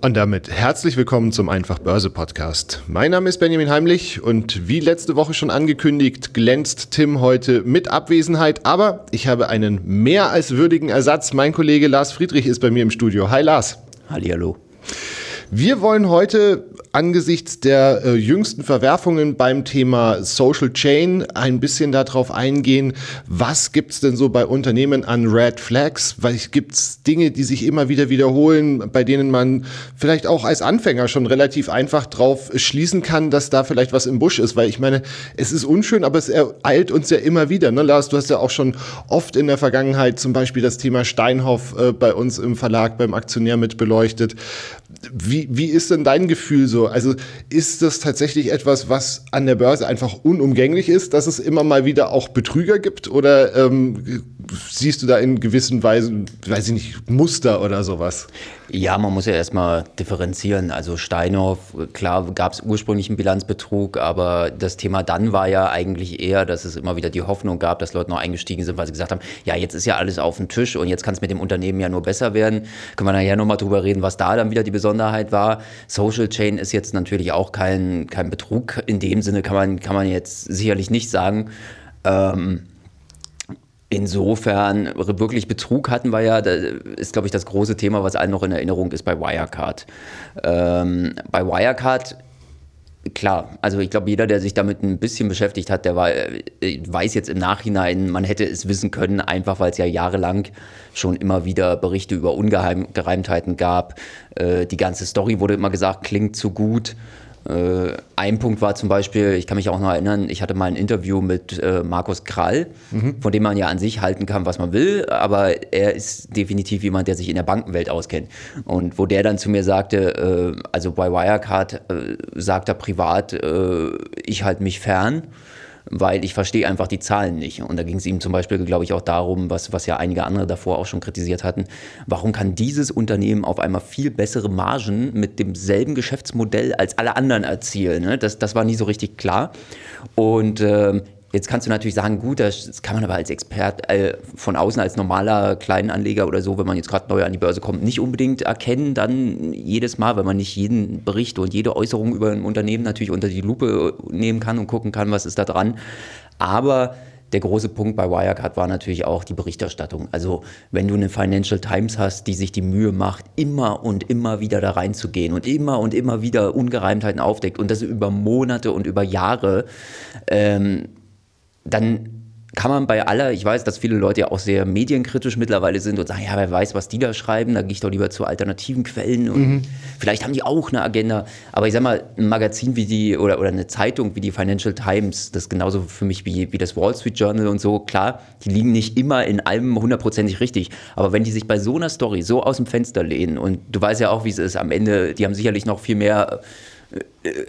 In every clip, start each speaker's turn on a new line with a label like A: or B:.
A: Und damit herzlich willkommen zum Einfach Börse Podcast. Mein Name ist Benjamin Heimlich und wie letzte Woche schon angekündigt, glänzt Tim heute mit Abwesenheit, aber ich habe einen mehr als würdigen Ersatz. Mein Kollege Lars Friedrich ist bei mir im Studio. Hi Lars.
B: Hallihallo.
A: Wir wollen heute angesichts der äh, jüngsten Verwerfungen beim Thema Social Chain ein bisschen darauf eingehen, was gibt's denn so bei Unternehmen an Red Flags? Weil gibt's Dinge, die sich immer wieder wiederholen, bei denen man vielleicht auch als Anfänger schon relativ einfach drauf schließen kann, dass da vielleicht was im Busch ist. Weil ich meine, es ist unschön, aber es ereilt uns ja immer wieder. Ne, Lars, du hast ja auch schon oft in der Vergangenheit zum Beispiel das Thema Steinhoff äh, bei uns im Verlag beim Aktionär mit beleuchtet. Wie, wie ist denn dein Gefühl so? Also ist das tatsächlich etwas, was an der Börse einfach unumgänglich ist, dass es immer mal wieder auch Betrüger gibt? Oder ähm, siehst du da in gewissen Weisen, weiß ich nicht, Muster oder sowas?
B: Ja, man muss ja erstmal differenzieren. Also Steinhoff, klar gab es ursprünglich einen Bilanzbetrug, aber das Thema dann war ja eigentlich eher, dass es immer wieder die Hoffnung gab, dass Leute noch eingestiegen sind, weil sie gesagt haben, ja, jetzt ist ja alles auf dem Tisch und jetzt kann es mit dem Unternehmen ja nur besser werden. Können wir nachher nochmal drüber reden, was da dann wieder die Besonderheit war. Social Chain ist jetzt natürlich auch kein, kein Betrug. In dem Sinne kann man, kann man jetzt sicherlich nicht sagen. Ähm, Insofern, wirklich Betrug hatten wir ja, das ist, glaube ich, das große Thema, was allen noch in Erinnerung ist bei Wirecard. Ähm, bei Wirecard, klar, also ich glaube, jeder, der sich damit ein bisschen beschäftigt hat, der war, äh, weiß jetzt im Nachhinein, man hätte es wissen können, einfach weil es ja jahrelang schon immer wieder Berichte über Ungereimtheiten gab. Äh, die ganze Story wurde immer gesagt, klingt zu gut. Äh, ein Punkt war zum Beispiel, ich kann mich auch noch erinnern, ich hatte mal ein Interview mit äh, Markus Krall, mhm. von dem man ja an sich halten kann, was man will, aber er ist definitiv jemand, der sich in der Bankenwelt auskennt. Und wo der dann zu mir sagte, äh, also bei Wirecard äh, sagt er privat, äh, ich halte mich fern weil ich verstehe einfach die Zahlen nicht. Und da ging es ihm zum Beispiel, glaube ich, auch darum, was, was ja einige andere davor auch schon kritisiert hatten, warum kann dieses Unternehmen auf einmal viel bessere Margen mit demselben Geschäftsmodell als alle anderen erzielen? Ne? Das, das war nie so richtig klar. Und ähm, Jetzt kannst du natürlich sagen, gut, das kann man aber als Expert äh, von außen, als normaler Kleinanleger oder so, wenn man jetzt gerade neu an die Börse kommt, nicht unbedingt erkennen, dann jedes Mal, wenn man nicht jeden Bericht und jede Äußerung über ein Unternehmen natürlich unter die Lupe nehmen kann und gucken kann, was ist da dran. Aber der große Punkt bei Wirecard war natürlich auch die Berichterstattung. Also wenn du eine Financial Times hast, die sich die Mühe macht, immer und immer wieder da reinzugehen und immer und immer wieder Ungereimtheiten aufdeckt und das über Monate und über Jahre, ähm, dann kann man bei aller, ich weiß, dass viele Leute ja auch sehr medienkritisch mittlerweile sind und sagen, ja, wer weiß, was die da schreiben, da gehe ich doch lieber zu alternativen Quellen und mhm. vielleicht haben die auch eine Agenda. Aber ich sag mal, ein Magazin wie die oder, oder eine Zeitung wie die Financial Times, das ist genauso für mich wie, wie das Wall Street Journal und so, klar, die liegen nicht immer in allem hundertprozentig richtig. Aber wenn die sich bei so einer Story so aus dem Fenster lehnen und du weißt ja auch, wie es ist, am Ende, die haben sicherlich noch viel mehr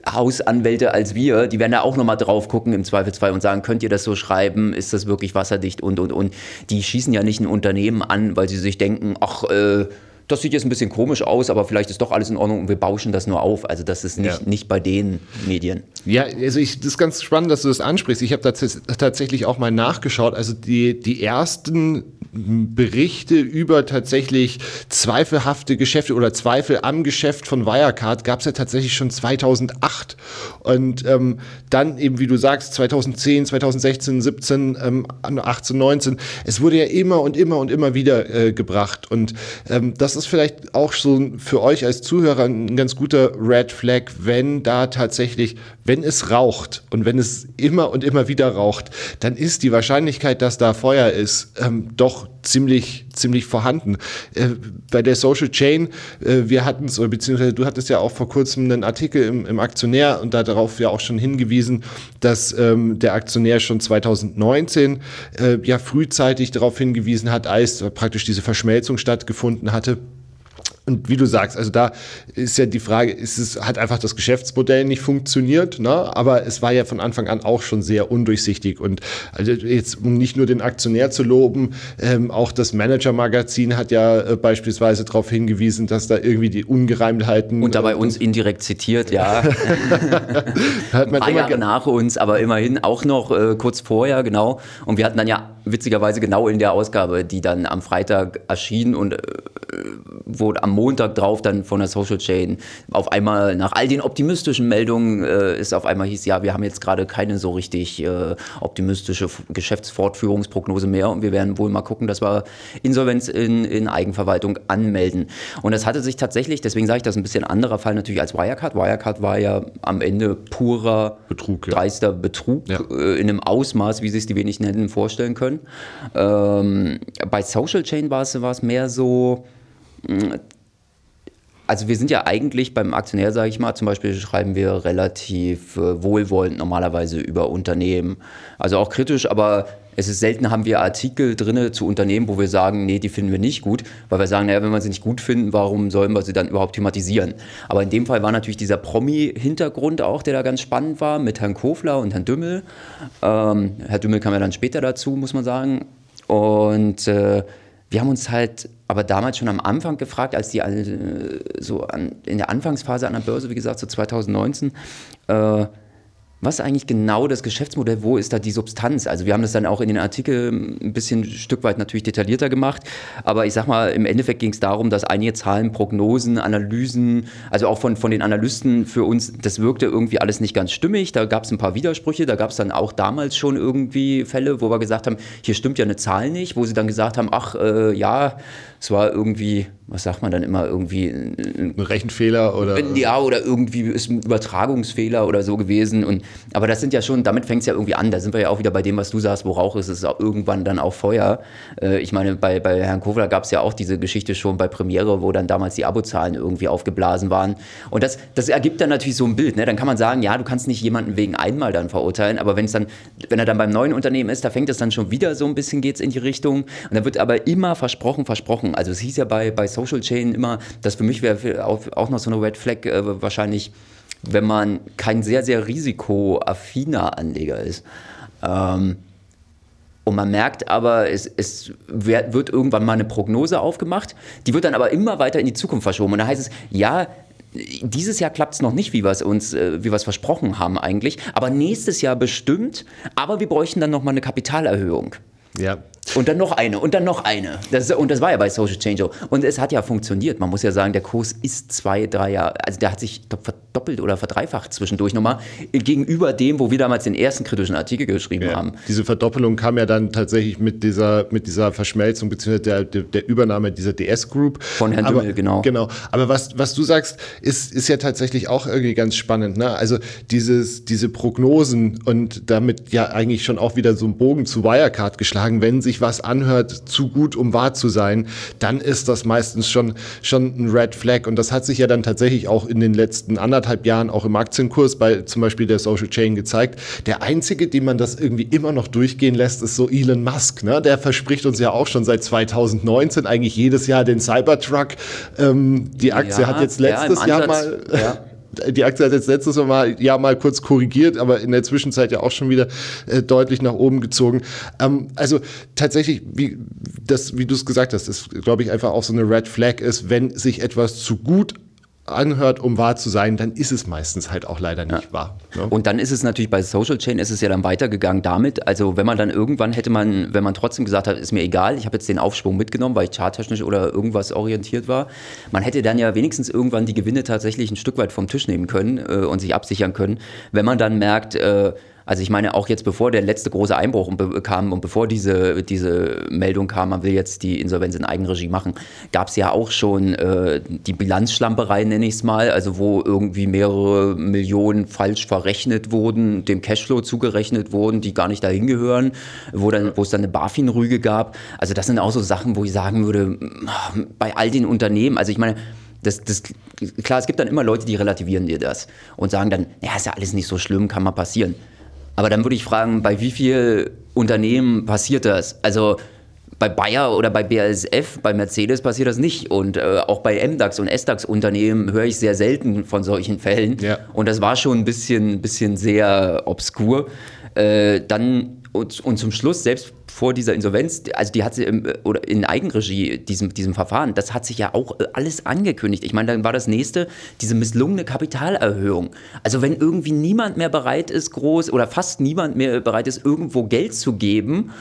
B: Hausanwälte als wir, die werden da auch nochmal drauf gucken im Zweifelsfall und sagen, könnt ihr das so schreiben, ist das wirklich wasserdicht und, und, und. Die schießen ja nicht ein Unternehmen an, weil sie sich denken, ach, äh, das sieht jetzt ein bisschen komisch aus, aber vielleicht ist doch alles in Ordnung und wir bauschen das nur auf. Also das ist nicht, ja. nicht bei den Medien.
A: Ja, also ich, das ist ganz spannend, dass du das ansprichst. Ich habe tatsächlich auch mal nachgeschaut. Also die, die ersten Berichte über tatsächlich zweifelhafte Geschäfte oder Zweifel am Geschäft von Wirecard gab es ja tatsächlich schon 2008. Und ähm, dann eben, wie du sagst, 2010, 2016, 17, ähm, 18, 19. Es wurde ja immer und immer und immer wieder äh, gebracht. Und ähm, das ist vielleicht auch so für euch als Zuhörer ein ganz guter Red Flag, wenn da tatsächlich, wenn es raucht und wenn es immer und immer wieder raucht, dann ist die Wahrscheinlichkeit, dass da Feuer ist, ähm, doch ziemlich, ziemlich vorhanden. Äh, bei der Social Chain, äh, wir hatten es, beziehungsweise du hattest ja auch vor kurzem einen Artikel im, im Aktionär und darauf ja auch schon hingewiesen, dass ähm, der Aktionär schon 2019 äh, ja frühzeitig darauf hingewiesen hat, als praktisch diese Verschmelzung stattgefunden hatte und wie du sagst, also da ist ja die Frage, ist es, hat einfach das Geschäftsmodell nicht funktioniert, ne? aber es war ja von Anfang an auch schon sehr undurchsichtig. Und also jetzt, um nicht nur den Aktionär zu loben, ähm, auch das Manager-Magazin hat ja äh, beispielsweise darauf hingewiesen, dass da irgendwie die Ungereimtheiten.
B: Und dabei äh, uns indirekt zitiert, ja. hat man Ein paar Jahre nach uns, aber immerhin auch noch äh, kurz vorher, genau. Und wir hatten dann ja witzigerweise genau in der Ausgabe, die dann am Freitag erschien und äh, wo am Montag drauf dann von der Social Chain auf einmal nach all den optimistischen Meldungen äh, ist auf einmal hieß, ja, wir haben jetzt gerade keine so richtig äh, optimistische Geschäftsfortführungsprognose mehr und wir werden wohl mal gucken, dass wir Insolvenz in, in Eigenverwaltung anmelden. Und das hatte sich tatsächlich, deswegen sage ich das ein bisschen anderer Fall natürlich als Wirecard. Wirecard war ja am Ende purer Betrug, ja. dreister Betrug ja. äh, in einem Ausmaß, wie sich die wenigsten hätten vorstellen können. Ähm, bei Social Chain war es mehr so, also wir sind ja eigentlich beim Aktionär, sage ich mal, zum Beispiel schreiben wir relativ äh, wohlwollend normalerweise über Unternehmen. Also auch kritisch, aber es ist selten, haben wir Artikel drin zu Unternehmen, wo wir sagen, nee, die finden wir nicht gut, weil wir sagen, naja, wenn wir sie nicht gut finden, warum sollen wir sie dann überhaupt thematisieren? Aber in dem Fall war natürlich dieser Promi-Hintergrund auch, der da ganz spannend war, mit Herrn Kofler und Herrn Dümmel. Ähm, Herr Dümmel kam ja dann später dazu, muss man sagen. Und äh, wir haben uns halt aber damals schon am Anfang gefragt, als die äh, so an, in der Anfangsphase an der Börse, wie gesagt, so 2019, äh, was ist eigentlich genau das Geschäftsmodell, wo ist da die Substanz? Also wir haben das dann auch in den Artikeln ein bisschen ein Stück weit natürlich detaillierter gemacht, aber ich sag mal, im Endeffekt ging es darum, dass einige Zahlen, Prognosen, Analysen, also auch von, von den Analysten für uns, das wirkte irgendwie alles nicht ganz stimmig, da gab es ein paar Widersprüche, da gab es dann auch damals schon irgendwie Fälle, wo wir gesagt haben, hier stimmt ja eine Zahl nicht, wo sie dann gesagt haben, ach äh, ja, es war irgendwie, was sagt man dann immer, irgendwie
A: ein, Rechenfehler oder?
B: Ja, oder irgendwie ist ein Übertragungsfehler oder so gewesen. Und, aber das sind ja schon, damit fängt es ja irgendwie an. Da sind wir ja auch wieder bei dem, was du sagst, wo Rauch ist, ist auch irgendwann dann auch Feuer. Äh, ich meine, bei, bei Herrn Kofler gab es ja auch diese Geschichte schon bei Premiere, wo dann damals die Abozahlen irgendwie aufgeblasen waren. Und das, das ergibt dann natürlich so ein Bild. Ne? Dann kann man sagen, ja, du kannst nicht jemanden wegen einmal dann verurteilen, aber wenn es dann, wenn er dann beim neuen Unternehmen ist, da fängt es dann schon wieder so ein bisschen geht's in die Richtung. Und da wird aber immer versprochen, versprochen. Also es hieß ja bei, bei Social Chain immer, dass für mich wäre auch, auch noch so eine Red Flag äh, wahrscheinlich, wenn man kein sehr, sehr risikoaffiner Anleger ist. Ähm, und man merkt aber, es, es, wird irgendwann mal eine Prognose aufgemacht, die wird dann aber immer weiter in die Zukunft verschoben. Und da heißt es, ja, dieses Jahr klappt es noch nicht, wie wir es uns, äh, wie wir es versprochen haben eigentlich, aber nächstes Jahr bestimmt, aber wir bräuchten dann nochmal eine Kapitalerhöhung.
A: Ja.
B: Und dann noch eine und dann noch eine. Das, und das war ja bei Social Change. Und es hat ja funktioniert. Man muss ja sagen, der Kurs ist zwei, drei Jahre, also der hat sich verdoppelt oder verdreifacht zwischendurch nochmal gegenüber dem, wo wir damals den ersten kritischen Artikel geschrieben ja. haben.
A: Diese Verdoppelung kam ja dann tatsächlich mit dieser, mit dieser Verschmelzung bzw. Der, der, der, Übernahme dieser DS Group.
B: Von Herrn Dümmel, genau.
A: Genau. Aber was, was du sagst, ist, ist ja tatsächlich auch irgendwie ganz spannend. Ne? Also dieses, diese Prognosen und damit ja eigentlich schon auch wieder so ein Bogen zu Wirecard geschlagen, wenn sich was anhört, zu gut, um wahr zu sein, dann ist das meistens schon, schon ein Red Flag. Und das hat sich ja dann tatsächlich auch in den letzten anderthalb Jahren auch im Aktienkurs bei zum Beispiel der Social Chain gezeigt. Der einzige, den man das irgendwie immer noch durchgehen lässt, ist so Elon Musk. Ne? Der verspricht uns ja auch schon seit 2019 eigentlich jedes Jahr den Cybertruck. Ähm, die Aktie ja, hat jetzt letztes ja, Jahr mal. Ja die Aktie hat jetzt letztes Mal ja mal kurz korrigiert, aber in der Zwischenzeit ja auch schon wieder äh, deutlich nach oben gezogen. Ähm, also tatsächlich, wie, das, wie du es gesagt hast, ist, glaube ich, einfach auch so eine Red Flag ist, wenn sich etwas zu gut anhört, um wahr zu sein, dann ist es meistens halt auch leider nicht ja. wahr.
B: Ne? Und dann ist es natürlich bei Social Chain ist es ja dann weitergegangen damit, also wenn man dann irgendwann hätte man, wenn man trotzdem gesagt hat, ist mir egal, ich habe jetzt den Aufschwung mitgenommen, weil ich charttechnisch oder irgendwas orientiert war, man hätte dann ja wenigstens irgendwann die Gewinne tatsächlich ein Stück weit vom Tisch nehmen können äh, und sich absichern können, wenn man dann merkt, äh, also ich meine, auch jetzt bevor der letzte große Einbruch kam und bevor diese, diese Meldung kam, man will jetzt die Insolvenz in Eigenregie machen, gab es ja auch schon äh, die Bilanzschlamperei, nenne ich es mal, also wo irgendwie mehrere Millionen falsch verrechnet wurden, dem Cashflow zugerechnet wurden, die gar nicht dahin gehören, wo, dann, wo es dann eine BaFin-Rüge gab. Also das sind auch so Sachen, wo ich sagen würde, bei all den Unternehmen, also ich meine, das, das, klar, es gibt dann immer Leute, die relativieren dir das und sagen dann, ja, ist ja alles nicht so schlimm, kann mal passieren. Aber dann würde ich fragen, bei wie vielen Unternehmen passiert das? Also bei Bayer oder bei BASF, bei Mercedes passiert das nicht. Und äh, auch bei MDAX und SDAX-Unternehmen höre ich sehr selten von solchen Fällen. Ja. Und das war schon ein bisschen, bisschen sehr obskur. Äh, dann und, und zum Schluss, selbst vor dieser Insolvenz, also die hat sie im, oder in Eigenregie, diesem, diesem Verfahren, das hat sich ja auch äh, alles angekündigt. Ich meine, dann war das nächste diese misslungene Kapitalerhöhung. Also wenn irgendwie niemand mehr bereit ist, groß oder fast niemand mehr bereit ist, irgendwo Geld zu geben,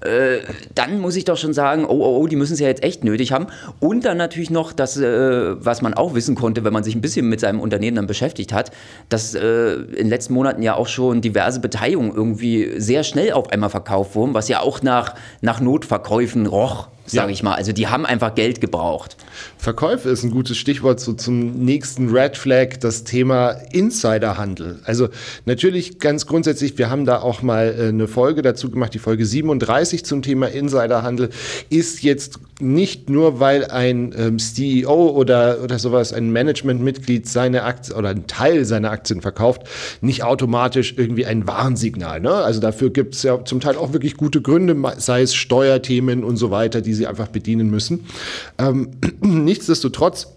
B: äh, dann muss ich doch schon sagen, oh, oh, oh, die müssen es ja jetzt echt nötig haben. Und dann natürlich noch das, äh, was man auch wissen konnte, wenn man sich ein bisschen mit seinem Unternehmen dann beschäftigt hat, dass äh, in den letzten Monaten ja auch schon diverse Beteiligungen irgendwie sehr schnell auf einmal verkauft wurden, was ja auch nach, nach Notverkäufen roch sage ja. ich mal. Also die haben einfach Geld gebraucht.
A: Verkäufe ist ein gutes Stichwort so zum nächsten Red Flag, das Thema Insiderhandel. Also natürlich ganz grundsätzlich, wir haben da auch mal äh, eine Folge dazu gemacht, die Folge 37 zum Thema Insiderhandel, ist jetzt nicht nur, weil ein ähm, CEO oder, oder sowas, ein Managementmitglied seine Aktien oder einen Teil seiner Aktien verkauft, nicht automatisch irgendwie ein Warnsignal. Ne? Also dafür gibt es ja zum Teil auch wirklich gute Gründe, sei es Steuerthemen und so weiter, die sie einfach bedienen müssen. Ähm, nichtsdestotrotz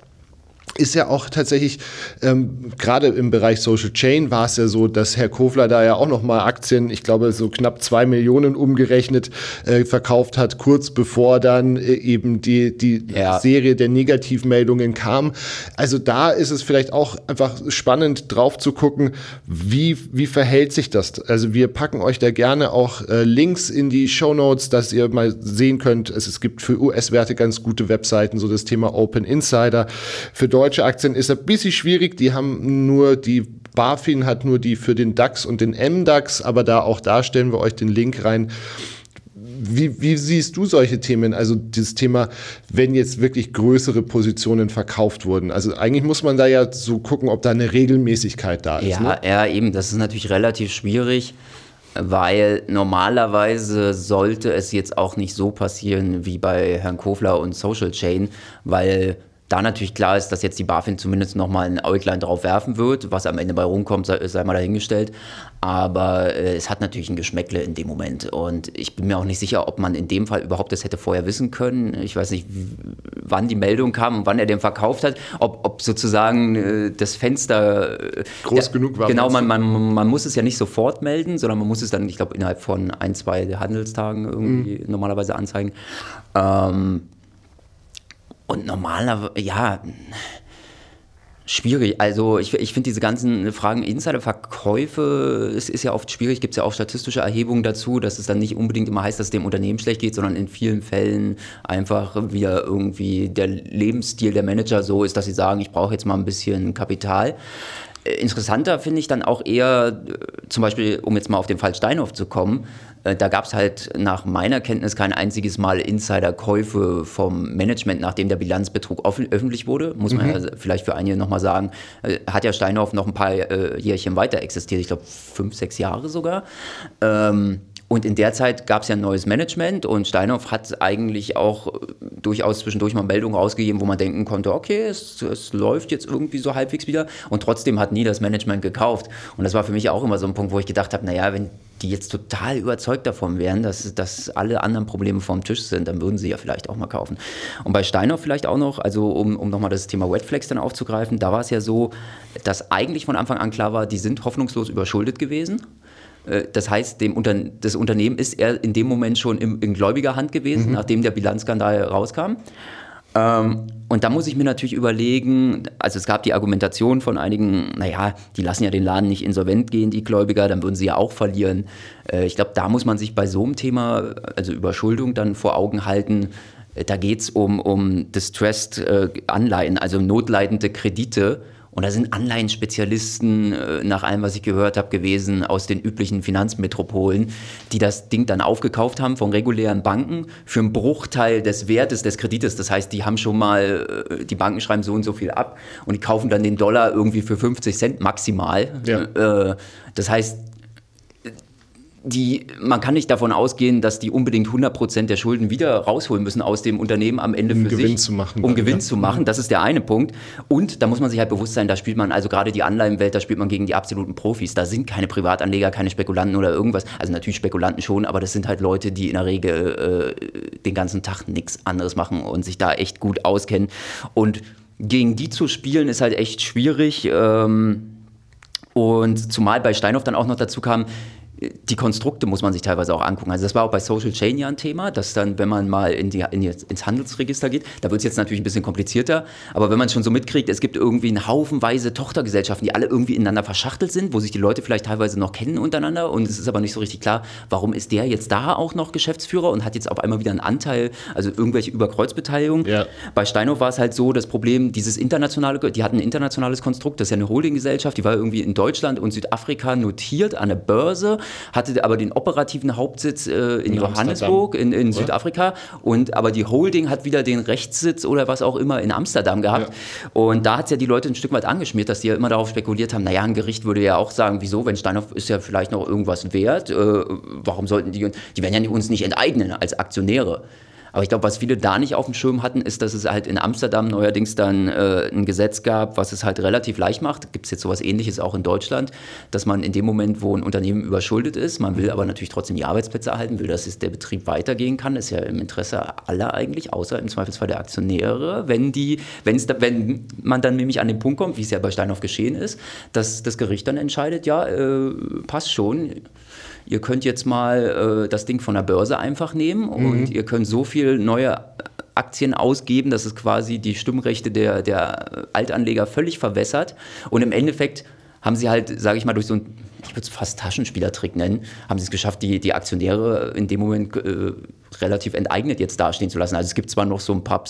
A: ist ja auch tatsächlich, ähm, gerade im Bereich Social Chain war es ja so, dass Herr Kofler da ja auch nochmal Aktien, ich glaube so knapp zwei Millionen umgerechnet, äh, verkauft hat, kurz bevor dann äh, eben die, die ja. Serie der Negativmeldungen kam. Also da ist es vielleicht auch einfach spannend drauf zu gucken, wie, wie verhält sich das? Also wir packen euch da gerne auch äh, Links in die Show Notes, dass ihr mal sehen könnt, es, es gibt für US-Werte ganz gute Webseiten, so das Thema Open Insider. Für deutsche Aktien ist ein bisschen schwierig. Die haben nur die BaFin hat nur die für den DAX und den MDAX, aber da auch da stellen wir euch den Link rein. Wie, wie, siehst du solche Themen? Also dieses Thema, wenn jetzt wirklich größere Positionen verkauft wurden. Also eigentlich muss man da ja so gucken, ob da eine Regelmäßigkeit da ist.
B: Ja, ne? ja eben. Das ist natürlich relativ schwierig, weil normalerweise sollte es jetzt auch nicht so passieren wie bei Herrn Kofler und Social Chain, weil da natürlich klar ist, dass jetzt die BaFin zumindest nochmal ein Äuglein drauf werfen wird. Was am Ende bei rumkommt, sei, sei mal dahingestellt. Aber äh, es hat natürlich ein Geschmäckle in dem Moment. Und ich bin mir auch nicht sicher, ob man in dem Fall überhaupt das hätte vorher wissen können. Ich weiß nicht, wann die Meldung kam und wann er den verkauft hat. Ob, ob sozusagen äh, das Fenster
A: äh, groß ja, genug war.
B: Genau, man, man, man muss es ja nicht sofort melden, sondern man muss es dann, ich glaube, innerhalb von ein, zwei Handelstagen irgendwie mhm. normalerweise anzeigen. Ähm, und normalerweise, ja, schwierig. Also ich, ich finde diese ganzen Fragen Insiderverkäufe, es ist ja oft schwierig, gibt es ja auch statistische Erhebungen dazu, dass es dann nicht unbedingt immer heißt, dass es dem Unternehmen schlecht geht, sondern in vielen Fällen einfach wieder irgendwie der Lebensstil der Manager so ist, dass sie sagen, ich brauche jetzt mal ein bisschen Kapital. Interessanter finde ich dann auch eher, äh, zum Beispiel, um jetzt mal auf den Fall Steinhoff zu kommen, äh, da gab es halt nach meiner Kenntnis kein einziges Mal Insiderkäufe vom Management, nachdem der Bilanzbetrug öffentlich wurde. Muss man mhm. ja vielleicht für einige nochmal sagen, äh, hat ja Steinhoff noch ein paar Jährchen weiter existiert, ich glaube fünf, sechs Jahre sogar. Ähm, und in der Zeit gab es ja ein neues Management und Steinhoff hat eigentlich auch äh, durchaus zwischendurch mal Meldungen rausgegeben, wo man denken konnte, okay, es, es, läuft jetzt irgendwie so halbwegs wieder. Und trotzdem hat nie das Management gekauft. Und das war für mich auch immer so ein Punkt, wo ich gedacht habe, naja, wenn die jetzt total überzeugt davon wären, dass, dass alle anderen Probleme vom Tisch sind, dann würden sie ja vielleicht auch mal kaufen. Und bei Steinhoff vielleicht auch noch, also um, um nochmal das Thema Wetflex dann aufzugreifen, da war es ja so, dass eigentlich von Anfang an klar war, die sind hoffnungslos überschuldet gewesen. Äh, das heißt, dem Unter das Unternehmen ist er in dem Moment schon im, in gläubiger Hand gewesen, mhm. nachdem der Bilanzskandal rauskam. Ähm, und da muss ich mir natürlich überlegen, also es gab die Argumentation von einigen, naja, die lassen ja den Laden nicht insolvent gehen, die Gläubiger, dann würden sie ja auch verlieren. Äh, ich glaube, da muss man sich bei so einem Thema, also Überschuldung, dann vor Augen halten. Äh, da geht es um, um Distressed äh, Anleihen, also notleidende Kredite und da sind Anleihenspezialisten, äh, nach allem, was ich gehört habe, gewesen aus den üblichen Finanzmetropolen, die das Ding dann aufgekauft haben von regulären Banken für einen Bruchteil des Wertes des Kredites. Das heißt, die haben schon mal, äh, die Banken schreiben so und so viel ab und die kaufen dann den Dollar irgendwie für 50 Cent maximal. Ja. Äh, das heißt, die, man kann nicht davon ausgehen, dass die unbedingt 100% der Schulden wieder rausholen müssen aus dem Unternehmen am Ende
A: um
B: für
A: Gewinn
B: sich,
A: zu machen.
B: um
A: dann,
B: Gewinn
A: ja.
B: zu machen. Das ist der eine Punkt. Und da muss man sich halt bewusst sein, da spielt man, also gerade die Anleihenwelt, da spielt man gegen die absoluten Profis. Da sind keine Privatanleger, keine Spekulanten oder irgendwas. Also natürlich Spekulanten schon, aber das sind halt Leute, die in der Regel äh, den ganzen Tag nichts anderes machen und sich da echt gut auskennen. Und gegen die zu spielen ist halt echt schwierig. Ähm, und zumal bei Steinhoff dann auch noch dazu kam, die Konstrukte muss man sich teilweise auch angucken. Also das war auch bei Social Chain ja ein Thema, dass dann, wenn man mal in die, in die, ins Handelsregister geht, da wird es jetzt natürlich ein bisschen komplizierter, aber wenn man schon so mitkriegt, es gibt irgendwie einen Haufenweise Tochtergesellschaften, die alle irgendwie ineinander verschachtelt sind, wo sich die Leute vielleicht teilweise noch kennen untereinander und es ist aber nicht so richtig klar, warum ist der jetzt da auch noch Geschäftsführer und hat jetzt auf einmal wieder einen Anteil, also irgendwelche Überkreuzbeteiligungen.
A: Ja.
B: Bei Steinhoff war es halt so, das Problem, dieses internationale, die hatten ein internationales Konstrukt, das ist ja eine Holdinggesellschaft, die war irgendwie in Deutschland und Südafrika notiert an der Börse, hatte aber den operativen Hauptsitz äh, in,
A: In
B: Johannesburg, in, in
A: oder?
B: Südafrika und aber die Holding hat wieder den Rechtssitz oder was auch immer in Amsterdam gehabt. Und da hat es ja die Leute ein Stück weit angeschmiert, dass die ja immer darauf spekuliert haben, naja, ein Gericht würde ja auch sagen, wieso, wenn Steinhoff ist ja vielleicht noch irgendwas wert, äh, warum sollten die, die werden ja uns nicht enteignen als Aktionäre. Aber ich glaube, was viele da nicht auf dem Schirm hatten, ist, dass es halt in Amsterdam neuerdings dann äh, ein Gesetz gab, was es halt relativ leicht macht. Gibt es jetzt sowas ähnliches auch in Deutschland, dass man in dem Moment, wo ein Unternehmen überschuldet ist, man will aber natürlich trotzdem die Arbeitsplätze erhalten, will, dass es der Betrieb weitergehen kann, ist ja im Interesse aller eigentlich, außer im Zweifelsfall der Aktionäre, wenn die, wenn's da, wenn man dann nämlich an den Punkt kommt, wie es ja bei Steinhoff geschehen ist, dass das Gericht dann entscheidet, ja, äh, passt schon, ihr könnt jetzt mal äh, das Ding von der Börse einfach nehmen und ihr könnt so viel neue Aktien ausgeben, dass es quasi die Stimmrechte der, der Altanleger völlig verwässert. Und im Endeffekt haben sie halt, sage ich mal, durch so ein, ich würde es fast Taschenspielertrick nennen, haben sie es geschafft, die, die Aktionäre in dem Moment äh, relativ enteignet jetzt dastehen zu lassen. Also es gibt zwar noch so ein paar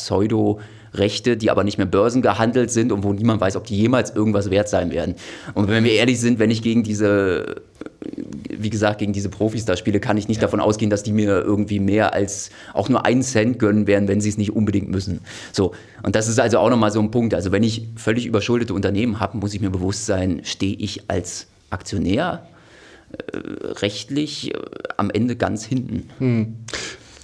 B: Pseudo-Rechte, die aber nicht mehr börsengehandelt sind und wo niemand weiß, ob die jemals irgendwas wert sein werden. Und wenn wir ehrlich sind, wenn ich gegen diese wie gesagt, gegen diese Profis da spiele, kann ich nicht davon ausgehen, dass die mir irgendwie mehr als auch nur einen Cent gönnen werden, wenn sie es nicht unbedingt müssen. So. Und das ist also auch nochmal so ein Punkt. Also wenn ich völlig überschuldete Unternehmen habe, muss ich mir bewusst sein, stehe ich als Aktionär äh, rechtlich äh, am Ende ganz hinten.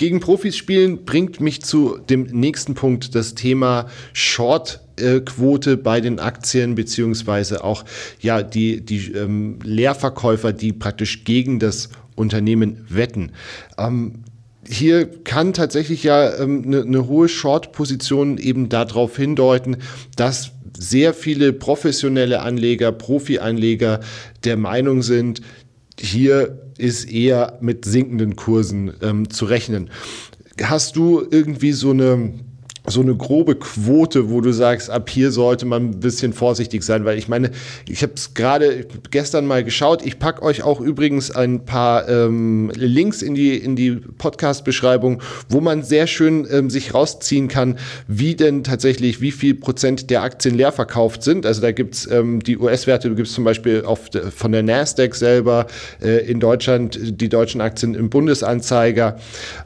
A: Gegen Profis spielen bringt mich zu dem nächsten Punkt, das Thema Short-Quote bei den Aktien, beziehungsweise auch ja, die, die ähm, Leerverkäufer, die praktisch gegen das Unternehmen wetten. Ähm, hier kann tatsächlich ja eine ähm, ne- ne hohe Short-Position eben darauf hindeuten, dass sehr viele professionelle Anleger, Profi-Anleger der Meinung sind, hier ist eher mit sinkenden Kursen ähm, zu rechnen. Hast du irgendwie so eine so eine grobe Quote, wo du sagst, ab hier sollte man ein bisschen vorsichtig sein, weil ich meine, ich habe es gerade gestern mal geschaut. Ich pack euch auch übrigens ein paar ähm, Links in die in die Podcast-Beschreibung, wo man sehr schön ähm, sich rausziehen kann, wie denn tatsächlich wie viel Prozent der Aktien leer verkauft sind. Also da gibt's ähm, die US-Werte, du gibst zum Beispiel auf von der Nasdaq selber äh, in Deutschland die deutschen Aktien im Bundesanzeiger.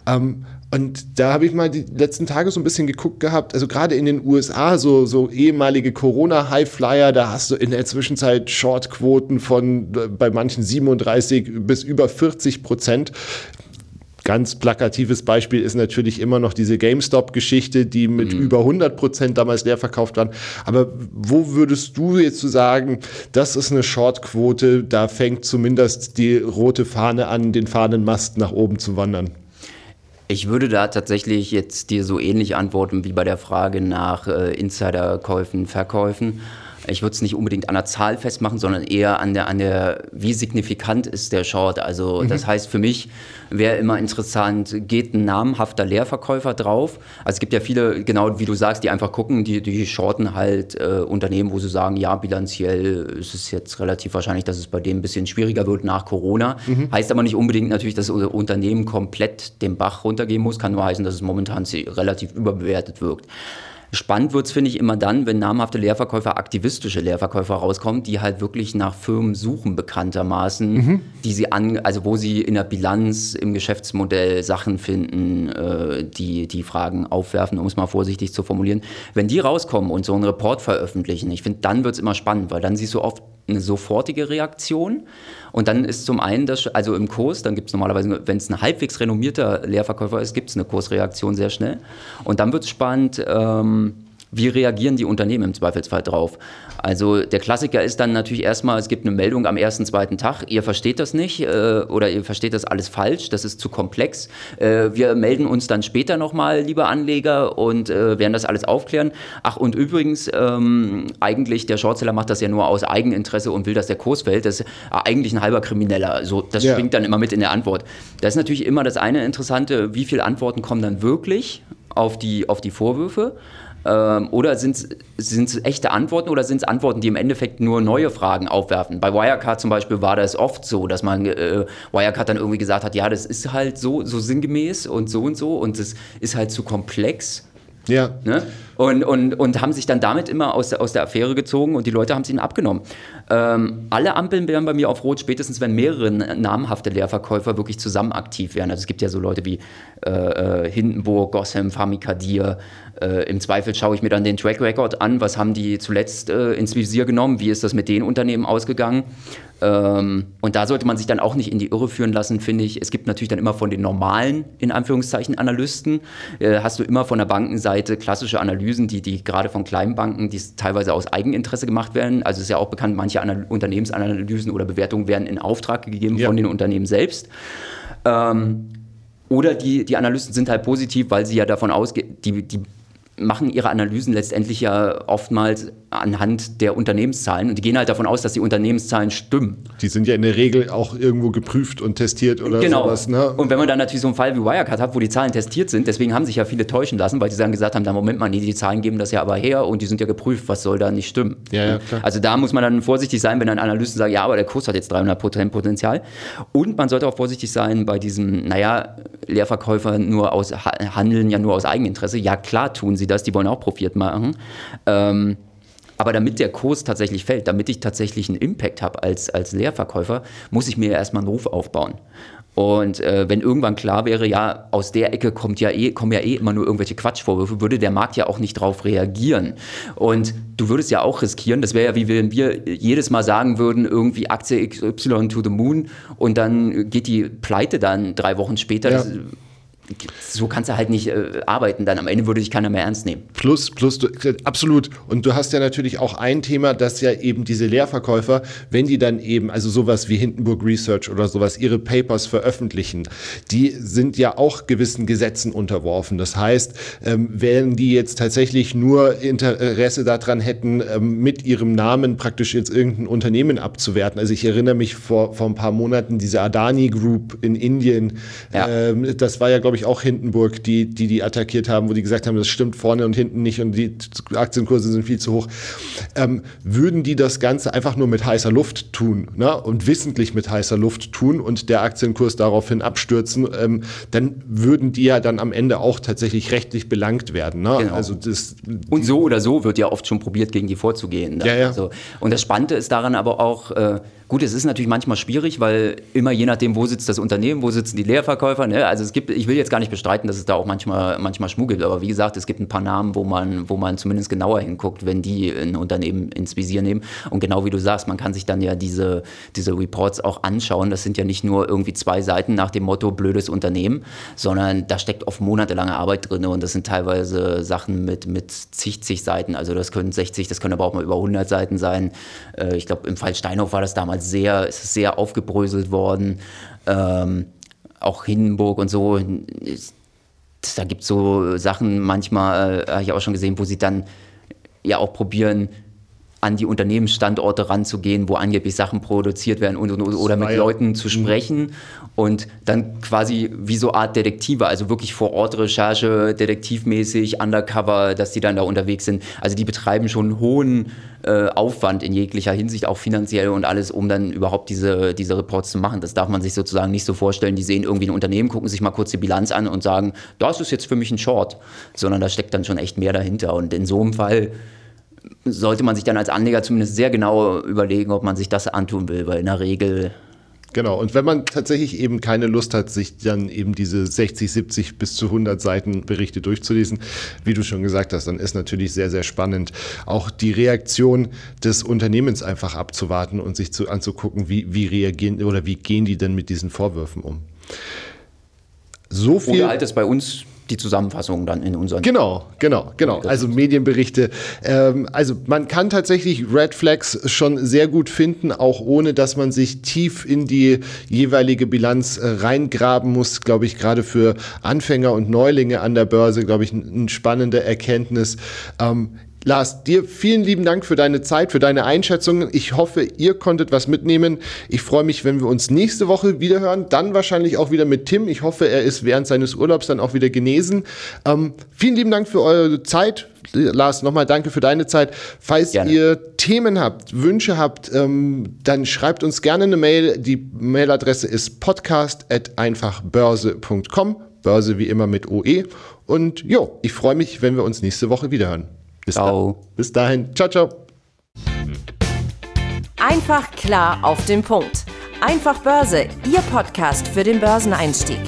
A: Ähm, und da habe ich mal die letzten Tage so ein bisschen geguckt gehabt, also gerade in den USA, so, so ehemalige Corona-Highflyer, da hast du in der Zwischenzeit Shortquoten von äh, bei manchen 37 bis über 40 Prozent. Ganz plakatives Beispiel ist natürlich immer noch diese GameStop-Geschichte, die mit über 100 Prozent damals leer verkauft waren. Aber wo würdest du jetzt so sagen, das ist eine Shortquote, da fängt zumindest die rote Fahne an, den Fahnenmast nach oben zu wandern?
B: Ich würde da tatsächlich jetzt dir so ähnlich antworten wie bei der Frage nach äh, Insiderkäufen, Verkäufen. Ich würde es nicht unbedingt an der Zahl festmachen, sondern eher an der, an der, wie signifikant ist der Short. Also das heißt für mich wäre immer interessant, geht ein namhafter Leerverkäufer drauf? Also es gibt ja viele, genau wie du sagst, die einfach gucken, die, die shorten halt äh, Unternehmen, wo sie sagen, ja, bilanziell ist es jetzt relativ wahrscheinlich, dass es bei dem ein bisschen schwieriger wird nach Corona. Heißt aber nicht unbedingt natürlich, dass das Unternehmen komplett den Bach runtergehen muss, kann nur heißen, dass es momentan relativ überbewertet wirkt. Spannend wird's finde ich, immer dann, wenn namhafte Leerverkäufer, aktivistische Leerverkäufer rauskommen, die halt wirklich nach Firmen suchen, bekanntermaßen, die sie an, also wo sie in der Bilanz, im Geschäftsmodell Sachen finden, äh, die die Fragen aufwerfen, um es mal vorsichtig zu formulieren. Wenn die rauskommen und so einen Report veröffentlichen, ich finde, dann wird's immer spannend, weil dann siehst du oft eine sofortige Reaktion. Und dann ist zum einen, das, also im Kurs, dann gibt es normalerweise, wenn es ein halbwegs renommierter Leerverkäufer ist, gibt es eine Kursreaktion sehr schnell. Und dann wird es spannend, ähm, wie reagieren die Unternehmen im Zweifelsfall drauf? Also der Klassiker ist dann natürlich erstmal, es gibt eine Meldung am ersten, zweiten Tag, ihr versteht das nicht äh, oder ihr versteht das alles falsch, das ist zu komplex. Äh, wir melden uns dann später nochmal, liebe Anleger, und äh, werden das alles aufklären. Ach, und übrigens, ähm, eigentlich der Shortseller macht das ja nur aus Eigeninteresse und will, dass der Kurs fällt. Das ist eigentlich ein halber Krimineller. So, das ja. schwingt dann immer mit in der Antwort. Das ist natürlich immer das eine Interessante, wie viele Antworten kommen dann wirklich auf die, auf die Vorwürfe. Ähm, oder sind es echte Antworten oder sind es Antworten, die im Endeffekt nur neue Fragen aufwerfen? Bei Wirecard zum Beispiel war das oft so, dass man äh, Wirecard dann irgendwie gesagt hat, ja, das ist halt so, so sinngemäß und so und so und das ist halt zu komplex.
A: Ja.
B: Ne? Und, und, und haben sich dann damit immer aus der, aus der Affäre gezogen und die Leute haben es ihnen abgenommen. Ähm, alle Ampeln wären bei mir auf Rot, spätestens wenn mehrere namhafte Leerverkäufer wirklich zusammen aktiv wären. Also es gibt ja so Leute wie äh, äh Hindenburg, Gossem, Famikadir. Äh, Im Zweifel schaue ich mir dann den Track Record an, was haben die zuletzt äh, ins Visier genommen, wie ist das mit den Unternehmen ausgegangen. Ähm, und da sollte man sich dann auch nicht in die Irre führen lassen, finde ich. Es gibt natürlich dann immer von den normalen, in Anführungszeichen, Analysten, äh, hast du immer von der Bankenseite klassische Analysen, die, die gerade von kleinen Banken, die teilweise aus Eigeninteresse gemacht werden. Also ist ja auch bekannt, manche Anal Unternehmensanalysen oder Bewertungen werden in Auftrag gegeben ja. von den Unternehmen selbst. Ähm, oder die, die Analysten sind halt positiv, weil sie ja davon ausgehen, die, die machen ihre Analysen letztendlich ja oftmals anhand der Unternehmenszahlen und die gehen halt davon aus, dass die Unternehmenszahlen stimmen.
A: Die sind ja in der Regel auch irgendwo geprüft und testiert oder
B: genau.
A: sowas.
B: Ne? Und wenn man dann natürlich so einen Fall wie Wirecard hat, wo die Zahlen testiert sind, deswegen haben sich ja viele täuschen lassen, weil sie dann gesagt haben, da Moment mal, nee, die Zahlen geben das ja aber her und die sind ja geprüft, was soll da nicht stimmen.
A: Ja, ja, klar.
B: Also da muss man dann vorsichtig sein, wenn ein Analysten sagt, ja, aber der Kurs hat jetzt 300 Prozent Potenzial. Und man sollte auch vorsichtig sein bei diesem, naja, Leerverkäufer nur aus, handeln ja nur aus Eigeninteresse. Ja, klar tun sie das, die wollen auch profitiert machen. Ähm, aber damit der Kurs tatsächlich fällt, damit ich tatsächlich einen Impact habe als, als Leerverkäufer, muss ich mir erstmal einen Ruf aufbauen. Und äh, wenn irgendwann klar wäre, ja, aus der Ecke kommt ja eh, kommen ja eh immer nur irgendwelche Quatschvorwürfe, würde der Markt ja auch nicht drauf reagieren. Und du würdest ja auch riskieren, das wäre ja wie wenn wir jedes Mal sagen würden, irgendwie Aktie XY to the Moon und dann geht die Pleite dann drei Wochen später. Ja. Das, so kannst du halt nicht äh, arbeiten, dann am Ende würde dich keiner mehr ernst nehmen.
A: Plus, plus, du, absolut. Und du hast ja natürlich auch ein Thema, dass ja eben diese Lehrverkäufer, wenn die dann eben, also sowas wie Hindenburg Research oder sowas, ihre Papers veröffentlichen, die sind ja auch gewissen Gesetzen unterworfen. Das heißt, ähm, wenn die jetzt tatsächlich nur Interesse daran hätten, ähm, mit ihrem Namen praktisch jetzt irgendein Unternehmen abzuwerten. Also ich erinnere mich vor, vor ein paar Monaten, diese Adani Group in Indien, ja. ähm, das war ja, glaube ich, ich, auch Hindenburg, die, die die attackiert haben, wo die gesagt haben, das stimmt vorne und hinten nicht und die Aktienkurse sind viel zu hoch. Ähm, würden die das Ganze einfach nur mit heißer Luft tun ne? und wissentlich mit heißer Luft tun und der Aktienkurs daraufhin abstürzen, ähm, dann würden die ja dann am Ende auch tatsächlich rechtlich belangt werden. Ne?
B: Genau. Also das, und so oder so wird ja oft schon probiert, gegen die vorzugehen.
A: Ja, ja.
B: Also, und das Spannende ist daran aber auch, äh, Gut, es ist natürlich manchmal schwierig, weil immer je nachdem, wo sitzt das Unternehmen, wo sitzen die Leerverkäufer. Ne? Also es gibt, ich will jetzt gar nicht bestreiten, dass es da auch manchmal, manchmal schmuggelt, aber wie gesagt, es gibt ein paar Namen, wo man, wo man zumindest genauer hinguckt, wenn die ein Unternehmen ins Visier nehmen. Und genau wie du sagst, man kann sich dann ja diese, diese Reports auch anschauen. Das sind ja nicht nur irgendwie zwei Seiten nach dem Motto blödes Unternehmen, sondern da steckt oft monatelange Arbeit drin und das sind teilweise Sachen mit, mit zig, zig Seiten. Also das können 60, das können aber auch mal über 100 Seiten sein. Äh, ich glaube, im Fall Steinhoff war das damals damals sehr, ist sehr aufgebröselt worden. Ähm, auch Hindenburg und so. Da gibt es so Sachen manchmal, äh, habe ich auch schon gesehen, wo sie dann ja auch probieren, an die Unternehmensstandorte ranzugehen, wo angeblich Sachen produziert werden und, und, oder mit Leuten zu mhm. sprechen und dann quasi wie so Art Detektive, also wirklich vor Ort Recherche, detektivmäßig, undercover, dass die dann da unterwegs sind. Also die betreiben schon einen hohen äh, Aufwand in jeglicher Hinsicht, auch finanziell und alles, um dann überhaupt diese, diese Reports zu machen. Das darf man sich sozusagen nicht so vorstellen, die sehen irgendwie ein Unternehmen, gucken sich mal kurz die Bilanz an und sagen, das ist jetzt für mich ein Short, sondern da steckt dann schon echt mehr dahinter und in so einem Fall sollte man sich dann als Anleger zumindest sehr genau überlegen, ob man sich das antun will, weil in der Regel
A: genau. Und wenn man tatsächlich eben keine Lust hat, sich dann eben diese 60, 70 bis zu 100 Seiten Berichte durchzulesen, wie du schon gesagt hast, dann ist natürlich sehr, sehr spannend, auch die Reaktion des Unternehmens einfach abzuwarten und sich zu, anzugucken, wie, wie reagieren oder wie gehen die denn mit diesen Vorwürfen um.
B: So viel. Oder halt es bei uns die Zusammenfassung dann in unseren.
A: Genau, genau, genau. Also Medienberichte. Ähm, also man kann tatsächlich Red Flags schon sehr gut finden, auch ohne dass man sich tief in die jeweilige Bilanz äh, reingraben muss. Glaube ich, gerade für Anfänger und Neulinge an der Börse, glaube ich, eine spannende Erkenntnis. Ähm, Lars, dir vielen lieben Dank für deine Zeit, für deine Einschätzungen. Ich hoffe, ihr konntet was mitnehmen. Ich freue mich, wenn wir uns nächste Woche wieder hören. Dann wahrscheinlich auch wieder mit Tim. Ich hoffe, er ist während seines Urlaubs dann auch wieder genesen. Ähm, vielen lieben Dank für eure Zeit. Lars, nochmal danke für deine Zeit. Falls gerne. ihr Themen habt, Wünsche habt, ähm, dann schreibt uns gerne eine Mail. Die Mailadresse ist podcast.einfachbörse.com. Börse wie immer mit OE. Und jo, ich freue mich, wenn wir uns nächste Woche wieder hören. Bis, ciao. Da, bis dahin. Ciao, ciao.
C: Einfach klar auf den Punkt. Einfach Börse, Ihr Podcast für den Börseneinstieg.